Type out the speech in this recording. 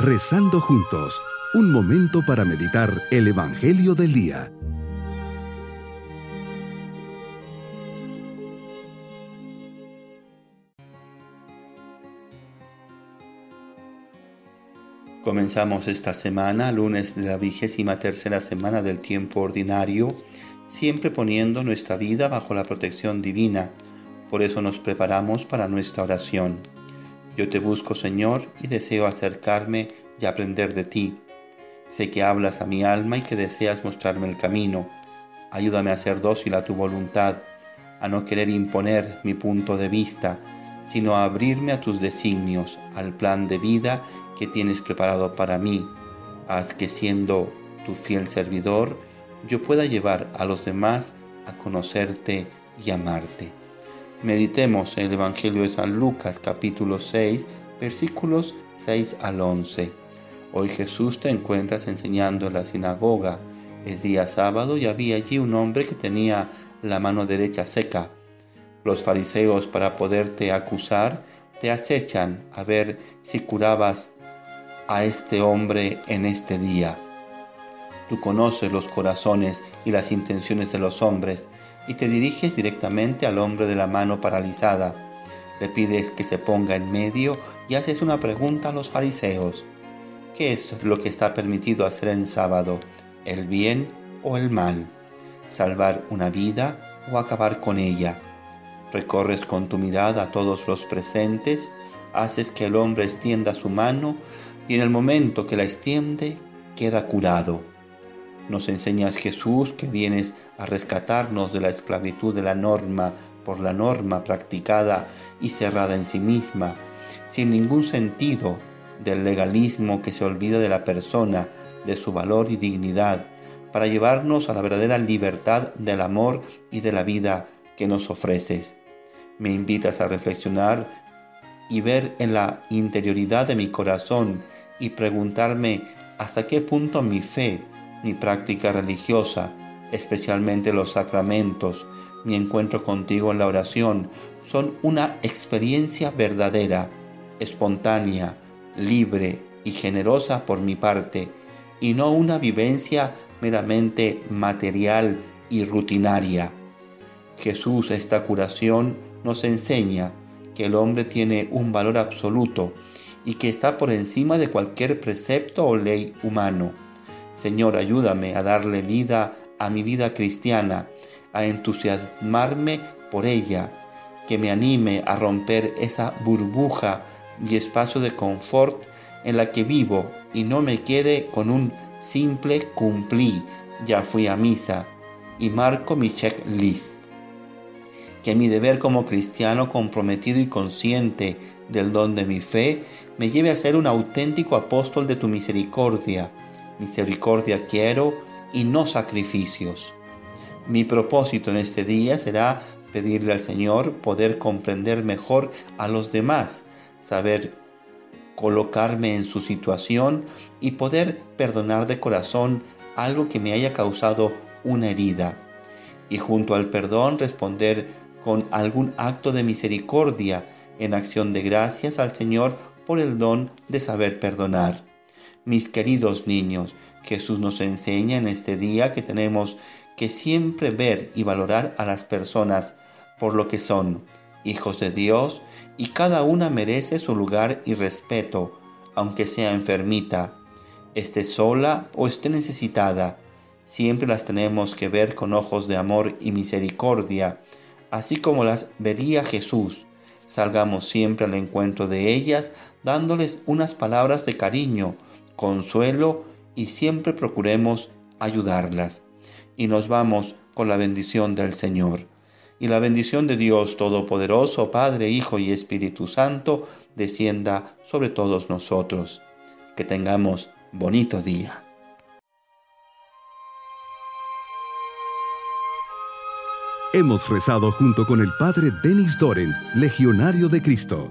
Rezando juntos, un momento para meditar el Evangelio del Día. Comenzamos esta semana, lunes de la vigésima tercera semana del tiempo ordinario, siempre poniendo nuestra vida bajo la protección divina. Por eso nos preparamos para nuestra oración. Yo te busco, Señor, y deseo acercarme y aprender de ti. Sé que hablas a mi alma y que deseas mostrarme el camino. Ayúdame a ser dócil a tu voluntad, a no querer imponer mi punto de vista, sino a abrirme a tus designios, al plan de vida que tienes preparado para mí. Haz que siendo tu fiel servidor, yo pueda llevar a los demás a conocerte y amarte. Meditemos el Evangelio de San Lucas capítulo 6 versículos 6 al 11. Hoy Jesús te encuentras enseñando en la sinagoga. Es día sábado y había allí un hombre que tenía la mano derecha seca. Los fariseos para poderte acusar te acechan a ver si curabas a este hombre en este día. Tú conoces los corazones y las intenciones de los hombres y te diriges directamente al hombre de la mano paralizada. Le pides que se ponga en medio y haces una pregunta a los fariseos. ¿Qué es lo que está permitido hacer en sábado? ¿El bien o el mal? ¿Salvar una vida o acabar con ella? Recorres con tu mirada a todos los presentes, haces que el hombre extienda su mano y en el momento que la extiende queda curado. Nos enseñas Jesús que vienes a rescatarnos de la esclavitud de la norma por la norma practicada y cerrada en sí misma, sin ningún sentido del legalismo que se olvida de la persona, de su valor y dignidad, para llevarnos a la verdadera libertad del amor y de la vida que nos ofreces. Me invitas a reflexionar y ver en la interioridad de mi corazón y preguntarme hasta qué punto mi fe mi práctica religiosa, especialmente los sacramentos, mi encuentro contigo en la oración, son una experiencia verdadera, espontánea, libre y generosa por mi parte, y no una vivencia meramente material y rutinaria. Jesús, esta curación, nos enseña que el hombre tiene un valor absoluto y que está por encima de cualquier precepto o ley humano Señor, ayúdame a darle vida a mi vida cristiana, a entusiasmarme por ella, que me anime a romper esa burbuja y espacio de confort en la que vivo y no me quede con un simple cumplí, ya fui a misa y marco mi checklist. Que mi deber como cristiano comprometido y consciente del don de mi fe me lleve a ser un auténtico apóstol de tu misericordia Misericordia quiero y no sacrificios. Mi propósito en este día será pedirle al Señor poder comprender mejor a los demás, saber colocarme en su situación y poder perdonar de corazón algo que me haya causado una herida. Y junto al perdón responder con algún acto de misericordia en acción de gracias al Señor por el don de saber perdonar. Mis queridos niños, Jesús nos enseña en este día que tenemos que siempre ver y valorar a las personas por lo que son, hijos de Dios, y cada una merece su lugar y respeto, aunque sea enfermita, esté sola o esté necesitada. Siempre las tenemos que ver con ojos de amor y misericordia, así como las vería Jesús. Salgamos siempre al encuentro de ellas, dándoles unas palabras de cariño, consuelo y siempre procuremos ayudarlas. Y nos vamos con la bendición del Señor. Y la bendición de Dios Todopoderoso, Padre, Hijo y Espíritu Santo, descienda sobre todos nosotros. Que tengamos bonito día. Hemos rezado junto con el Padre Denis Doren, Legionario de Cristo.